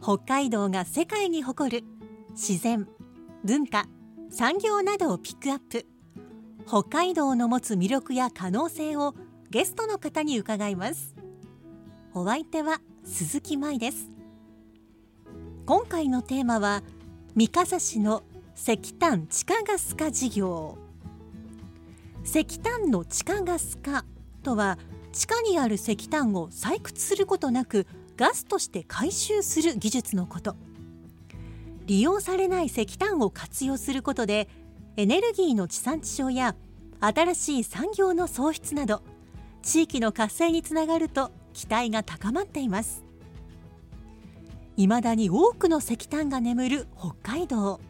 北海道が世界に誇る自然文化産業などをピックアップ。北海道の持つ魅力や可能性をゲストの方に伺います。お相手は鈴木舞です。今回のテーマは三笠市の石炭地下ガス化事業。石炭の地下ガス化とは地下にある石炭を採掘することなくガスとして回収する技術のこと。利用されない石炭を活用することでエネルギーの地産地消や新しい産業の創出など地域の活性につながると期待が高まっています。未だに多くの石炭が眠る北海道。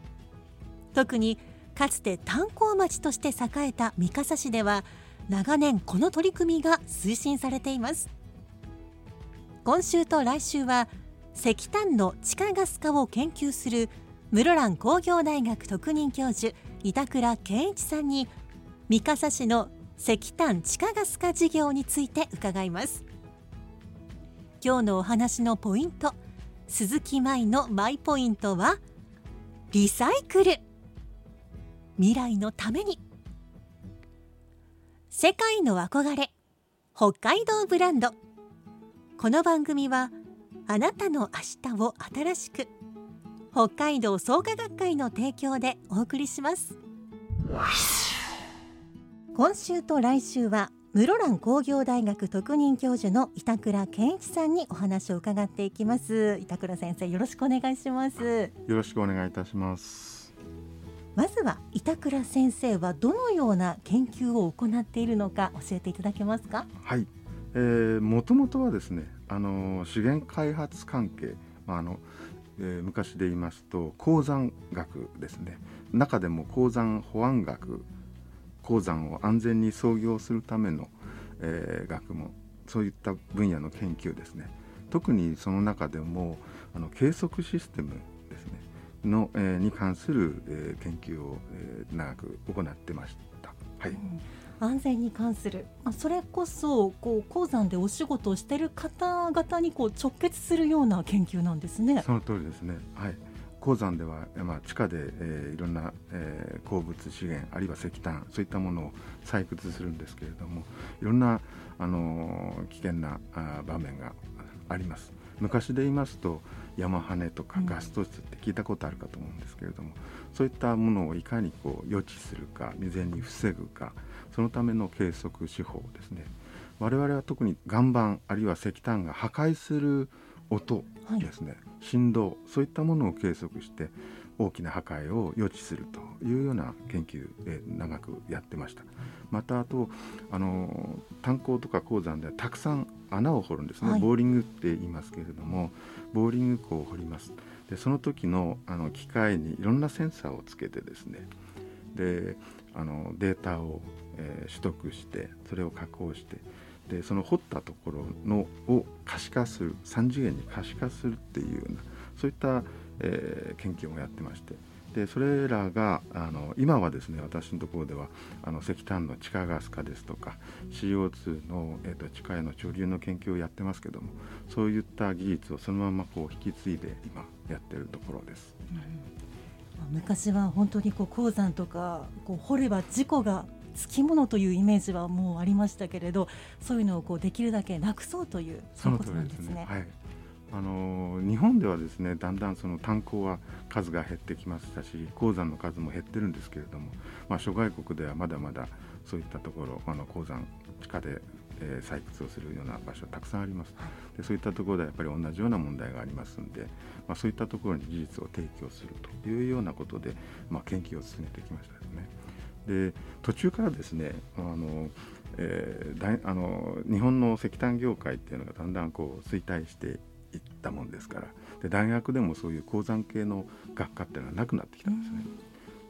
特にかつて炭鉱町として栄えた三笠市では長年この取り組みが推進されています。今週と来週は石炭の地下ガス化を研究する室蘭工業大学特任教授板倉健一さんに三笠市の石炭地下ガス化事業について伺います。今日のお話のポイント鈴木舞のマイポイントはリサイクル。未来のために。世界の憧れ北海道ブランド。この番組はあなたの明日を新しく北海道創価学会の提供でお送りします。今週と来週は室蘭工業大学特任教授の板倉健一さんにお話を伺っていきます。板倉先生よろしくお願いします。よろしくお願いいたします。まずは板倉先生はどのような研究を行っているのか教えていただけますか？はい。もともとはですねあの資源開発関係、まああのえー、昔で言いますと鉱山学ですね。中でも鉱山保安学鉱山を安全に操業するための、えー、学問そういった分野の研究ですね。特にその中でもあの計測システムですね。の、えー、に関する、えー、研究を、えー、長く行ってました。はい、うん。安全に関する、まあ、それこそこう鉱山でお仕事をしている方々にこう直結するような研究なんですね。その通りですね、はい。鉱山では、まあ、地下で、えー、いろんな、えー、鉱物資源あるいは石炭そういったものを採掘するんですけれどもいろんな、あのー、危険なあ場面があります。昔で言いますと山跳ねとかガスト室って聞いたことあるかと思うんですけれども、うん、そういったものをいかにこう予知するか未然に防ぐかそのための計測手法ですね。我々は特に岩盤あるいは石炭が破壊する音ですね、はい、振動そういったものを計測して大きな破壊を予知するというような研究で長くやってました。またあとあの炭鉱とか鉱山ではたくさん穴を掘るんですね、はい、ボーリングって言いますけれどもボーリング庫を掘ります。でその時のあの機械にいろんなセンサーをつけてですね。であのデータをえー、取得してそれを加工してでその掘ったところのを可視化する3次元に可視化するっていうようなそういった、えー、研究をやってましてでそれらがあの今はですね私のところではあの石炭の地下ガス化ですとか CO2 の、えーと、地下への潮流の研究をやってますけどもそういった技術をそのままこう引き継いで今やってるところです。うん、昔は本当にこう鉱山とかこう掘れば事故がつきものというイメージはもうありましたけれどそういうのをこうできるだけなくそうというそういうことなんですね。はいあの日本ではですねだんだんその炭鉱は数が減ってきましたし鉱山の数も減ってるんですけれども、まあ、諸外国ではまだまだそういったところあの鉱山地下で、え、採掘をするような場所たくさんありますでそういったところではやっぱり同じような問題がありますんで、まあ、そういったところに技術を提供するというようなことで、まあ、研究を進めてきましたですね。で途中からですねあの、えー、あの日本の石炭業界っていうのがだんだんこう衰退していったもんですからで大学でもそういう鉱山系の学科っていうのはなくなってきたんですね。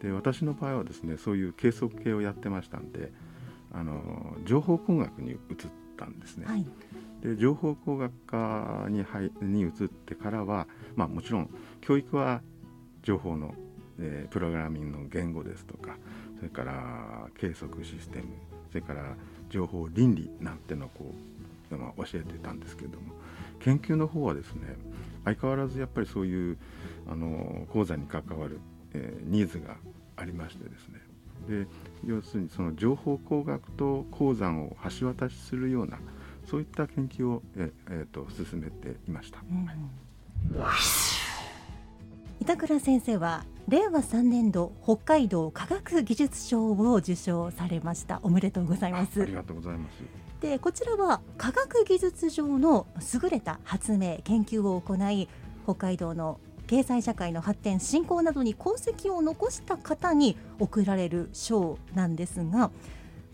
で私の場合はですねそういう計測系をやってましたんであの情報工学に移ったんですね。はい、で情報工学科に入に移ってからは、まあ、もちろん教育は情報の、えー、プログラミングの言語ですとかそれから計測システムそれから情報倫理なんてのをこう、まあ、教えてたんですけれども研究の方はですね相変わらずやっぱりそういうあの講座に関わる、えー、ニーズがありましてですねで要するにその情報工学と鉱山を橋渡しするようなそういった研究を、ええー、と進めていました、うん、板倉先生は令和3年度北海道科学技術賞を受賞されました。おめでとうございます。ありがとうございます。でこちらは科学技術上の優れた発明研究を行い北海道の経済社会の発展振興などに功績を残した方に贈られる賞なんですが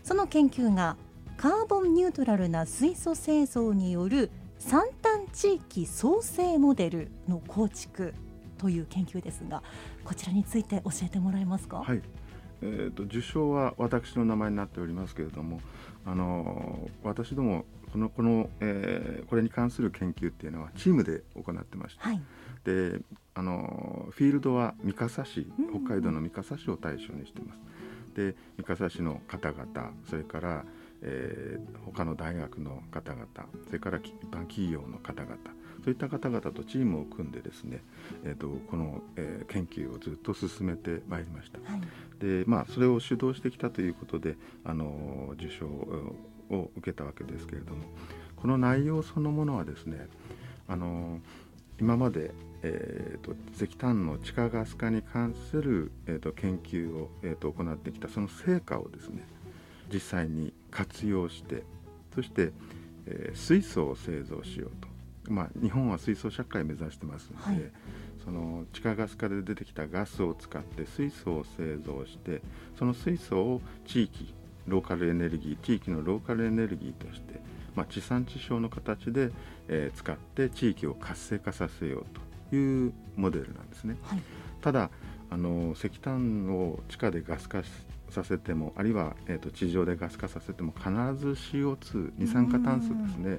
その研究がカーボンニュートラルな水素製造による三端地域創生モデルの構築という研究ですがこちらについて教えてもらえますか？はいえーと、受賞は私の名前になっておりますけれどもあの私どもこのこの、えー、これに関する研究っていうのはチームで行ってまして、はい、であのフィールドは三笠市北海道の三笠市を対象にしてます。で三笠市の方々それからえー、他の大学の方々それから一般企業の方々そういった方々とチームを組んでですね、えーと、この、えー、研究をずっと進めてまいりました。はい、でまあそれを主導してきたということであの受賞を受けたわけですけれどもこの内容そのものはですねあの今まで、えーと、石炭の地下ガス化に関する、えーと、研究を、えーと行ってきたその成果をですね実際に活用してそして、えー、水素を製造しようと、まあ、日本は水素社会を目指してますので、はい、その地下ガス化で出てきたガスを使って水素を製造してその水素を地域ローカルエネルギー地域のローカルエネルギーとして、まあ、地産地消の形で、えー、使って地域を活性化させようというモデルなんですね。はい、ただあの石炭を地下でガス化させてもあるいは、えーと、地上でガス化させても必ず CO2 二酸化炭素ですね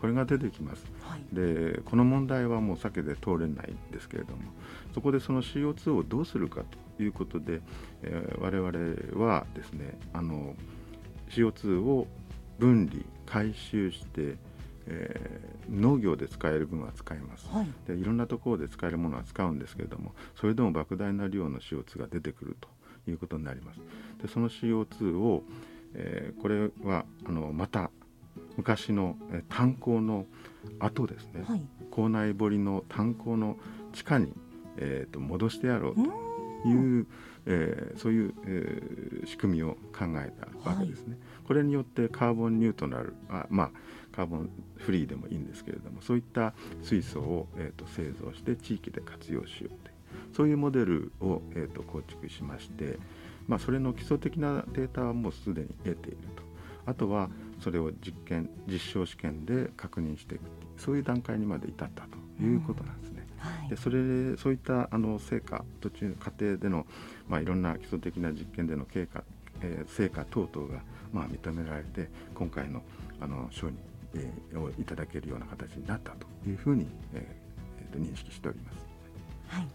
これが出てきます、はい、でこの問題はもう避けて通れないんですけれどもそこでその CO2 をどうするかということで、えー、我々はですねあの CO2 を分離回収してえー、農業で使える分は使います、はい、でいろんなところで使えるものは使うんですけれどもそれでも莫大な量の CO2 が出てくるということになります。でその CO2 を、えー、これはあのまた昔の、えー、炭鉱の後ですね、はい、校内堀の炭鉱の地下に、えーと、戻してやろうという、えー、そういう、えー、仕組みを考えたわけですね。はい、これによってカーボンニュートラルあまあカーボンフリーでもいいんですけれどもそういった水素を、えーと製造して地域で活用しようとそういうモデルを、えーと、構築しまして、まあ、それの基礎的なデータはもうすでに得ているとあとはそれを実験実証試験で確認していくそういう段階にまで至ったということなんですね。うんはい、でそれそういったあの成果途中の過程での、まあ、いろんな基礎的な実験での経過、えー、成果等々が、まあ、認められて今回のあの賞に、えー、をいただけるような形になったというふうに、えーえー、と認識しております。はい。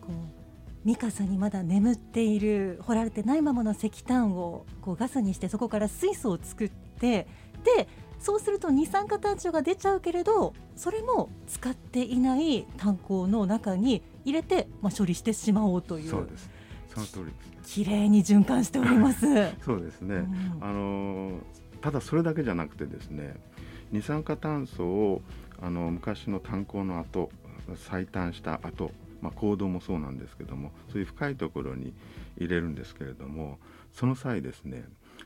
こうミカサにまだ眠っている掘られてないままの石炭をこうガスにしてそこから水素を作ってでそうすると二酸化炭素が出ちゃうけれどそれも使っていない炭鉱の中に入れて、まあ、処理してしまおうというそうです。その通りです、綺麗に循環しております。そうですね、うん、あのただそれだけじゃなくてですね二酸化炭素をあの昔の炭鉱の後採炭した後まあ、行動もそうなんですけどもそういう深いところに入れるんですけれどもその際ですね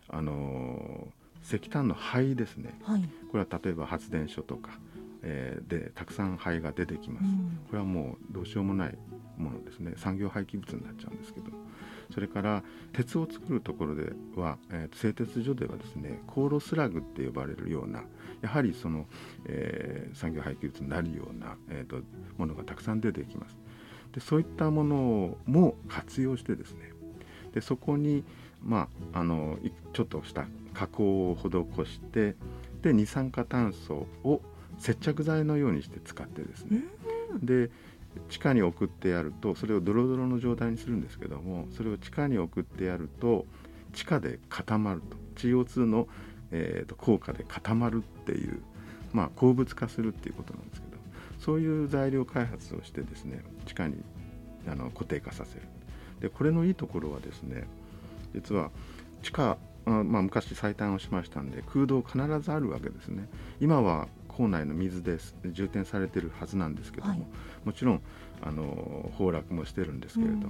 あの石炭の灰ですね、はい、これは例えば発電所とか、えー、でたくさん灰が出てきます、うん、これはもうどうしようもないものですね。産業廃棄物になっちゃうんですけどそれから鉄を作るところでは、えー、製鉄所ではですね航路スラグって呼ばれるようなやはりその、えー、産業廃棄物になるような、えーと、ものがたくさん出てきます。でそういったものも活用してですねでそこに、まあ、あのちょっとした加工を施してで二酸化炭素を接着剤のようにして使ってですね、で地下に送ってやるとそれをドロドロの状態にするんですけどもそれを地下に送ってやると地下で固まると。CO2 の、えーと、効果で固まるっていう、まあ、鉱物化するっていうことなんですけどそういう材料開発をしてですね地下にあの固定化させる。でこれのいいところはですね実は地下まあ、昔最短をしましたんで空洞必ずあるわけですね。今は構内の水で充填されてるはずなんですけども、はい、もちろんあの崩落もしてるんですけれども、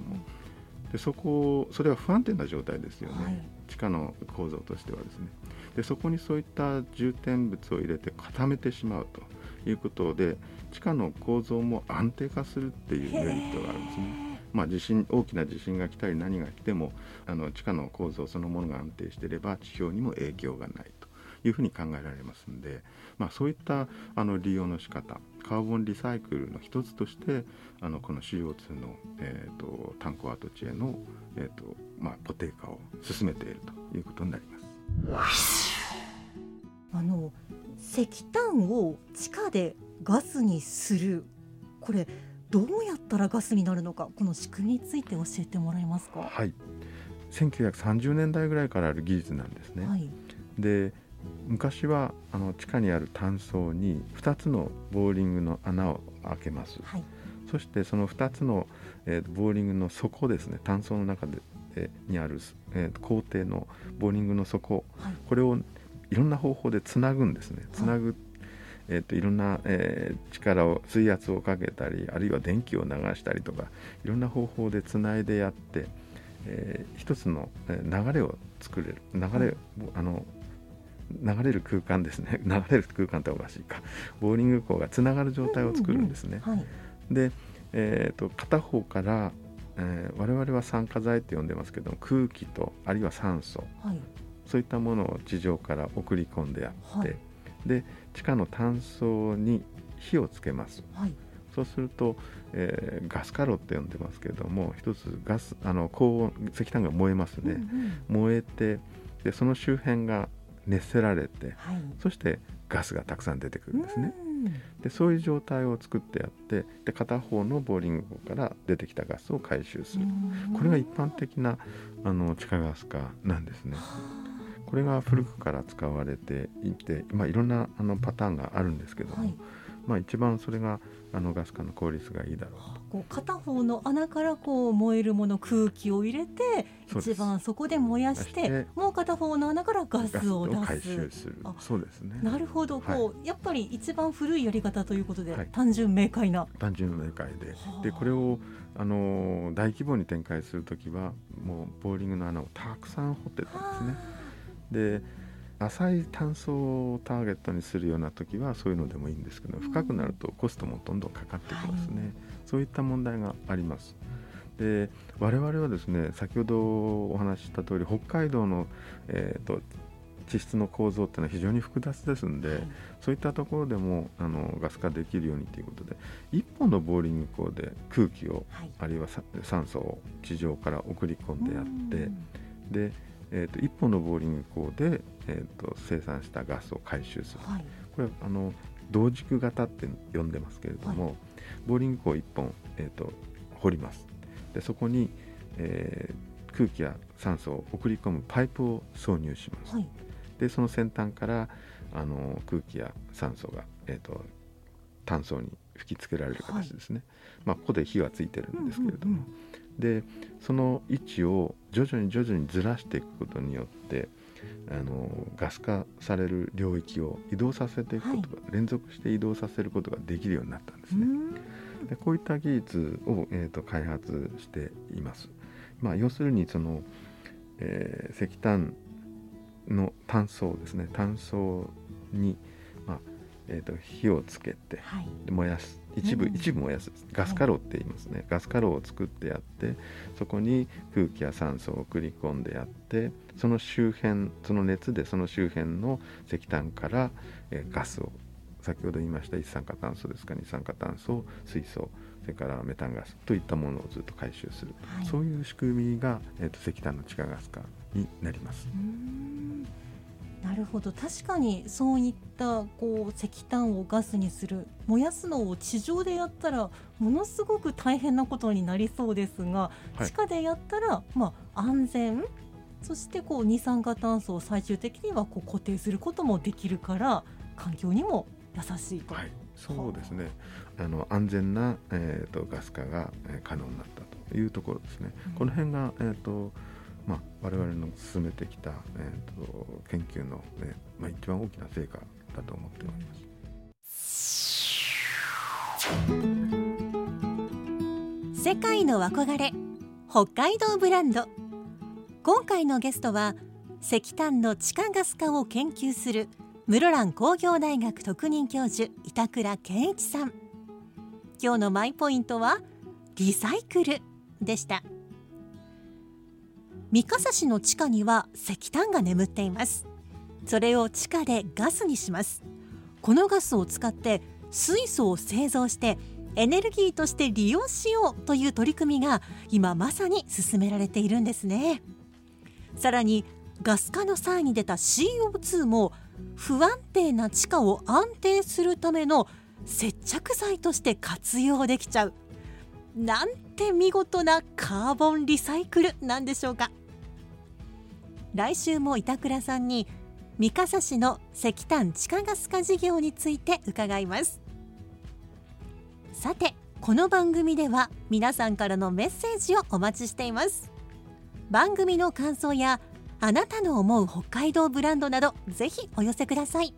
うん、でそこそれは不安定な状態ですよね、はい、地下の構造としてはですね。でそこにそういった充填物を入れて固めてしまうということで地下の構造も安定化するっていうメリットがあるんですね。まあ、地震大きな地震が来たり何が来てもあの地下の構造そのものが安定していれば地表にも影響がないというふうに考えられますんで、まあ、そういったあの利用の仕方カーボンリサイクルの一つとしてあのこの CO2 の、えーと、炭鉱跡地への、えーとまあ、固定化を進めているということになります。あの石炭を地下でガスにするこれどうやったらガスになるのかこの仕組みについて教えてもらえますか？はい1930年代ぐらいからある技術なんですね。はい、で昔はあの地下にある単層に2つのボーリングの穴を開けます、はい、そしてその2つの、えー、ボーリングの底ですね。単層の中で、えー、にある、えー、工程のボーリングの底、はい、これをいろんな方法でつなぐんですね。つなぐ、はいえーと、いろんな、えー、力を水圧をかけたりあるいは電気を流したりとかいろんな方法でつないでやって、えー、一つの流れを作れる。流れ、あの流れる空間ですね。流れる空間っておかしいか。ボーリング鋼がつながる状態を作るんですね。うんうん。はい、で、えーと、片方から、えー、我々は酸化剤って呼んでますけど空気とあるいは酸素、はい、そういったものを地上から送り込んでやって、はい、で地下の炭素に火をつけます。そうすると、えー、ガスカロって呼んでますけれども一つガスあの高温石炭が燃えますね、うんうん、燃えてでその周辺が熱せられて、はい、そしてガスがたくさん出てくるんですね。でそういう状態を作ってやってで片方のボーリングから出てきたガスを回収する。これが一般的なあの地下ガス化なんですね。これが古くから使われていて、まあ、いろんなあのパターンがあるんですけども、はい、まあ、一番それがあのガス化の効率がいいだろうと。こう片方の穴からこう燃えるもの空気を入れて一番そこで燃やしてもう片方の穴からガスを出す。回収する。そうですね。なるほど、こうやっぱり一番古いやり方ということで、はい、単純明快な。単純明快で。でこれをあの大規模に展開する時はもうボーリングの穴をたくさん掘ってたんですね。で浅い炭素をターゲットにするような時はそういうのでもいいんですけど深くなるとコストもどんどんかかってきますね、はい、そういった問題があります。で我々はですね先ほどお話しした通り北海道の、えーと、地質の構造っていうのは非常に複雑ですんで、はい、そういったところでもあのガス化できるようにということで1本のボーリング鋼で空気を、はい、あるいは酸素を地上から送り込んでやってでえーと、1本のボーリング鋼で、えーと、生産したガスを回収する、はい、これはあの同軸型って呼んでますけれども、はい、ボーリング鋼1本、えーと、掘ります。でそこに、えー、空気や酸素を送り込むパイプを挿入します、はい、でその先端からあの空気や酸素が、えー、と炭素に吹きつけられる形ですね、まあ、ここで火がついてるんですけれども、うんうんうんでその位置を徐々に徐々にずらしていくことによってあのガス化される領域を移動させていくことが、はい、連続して移動させることができるようになったんですね。でこういった技術を、えーと、開発しています。まあ、要するにその、えー、石炭の炭素ですね炭素に、まあえーと、火をつけて、はい、燃やす一部、うん一部燃やす。ガスカロって言いますね、ガスカロを作ってやってそこに空気や酸素を送り込んでやってその周辺その熱でその周辺の石炭から、えーガスを先ほど言いました一酸化炭素ですか二酸化炭素水素それからメタンガスといったものをずっと回収する、はい。そういう仕組みが、えー、と石炭の地下ガス化になります。なるほど確かにそういったこう石炭をガスにする燃やすのを地上でやったらものすごく大変なことになりそうですが、はい地下でやったら、まあ、安全そしてこう二酸化炭素を最終的にはこう固定することもできるから環境にも優しいと。はい、そうですね。あの安全な、えー、とガス化が、えー可能になったというところですね。うんこの辺が、えーとまあ、我々の進めてきた、えー、と研究の、えーまあ、一番大きな成果だと思っております。世界の憧れ北海道ブランド。今回のゲストは石炭の地下ガス化を研究する室蘭工業大学特任教授板倉健一さん。今日のマイポイントはリサイクルでした。三笠市の地下には石炭が眠っています。それを地下でガスにします。このガスを使って水素を製造してエネルギーとして利用しようという取り組みが今まさに進められているんですね。さらにガス化の際に出た CO2 も不安定な地下を安定するための接着剤として活用できちゃう。なんて見事なカーボンリサイクルなんでしょうか。来週も板倉さんに三笠市の石炭地下ガス化事業について伺います。さてこの番組では皆さんからのメッセージをお待ちしています。番組の感想やあなたの思う北海道ブランドなどぜひお寄せください。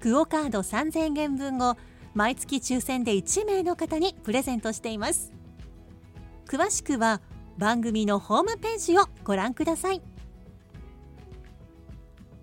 クオカード3000円分を毎月抽選で1名の方にプレゼントしています。詳しくは番組のホームページをご覧ください。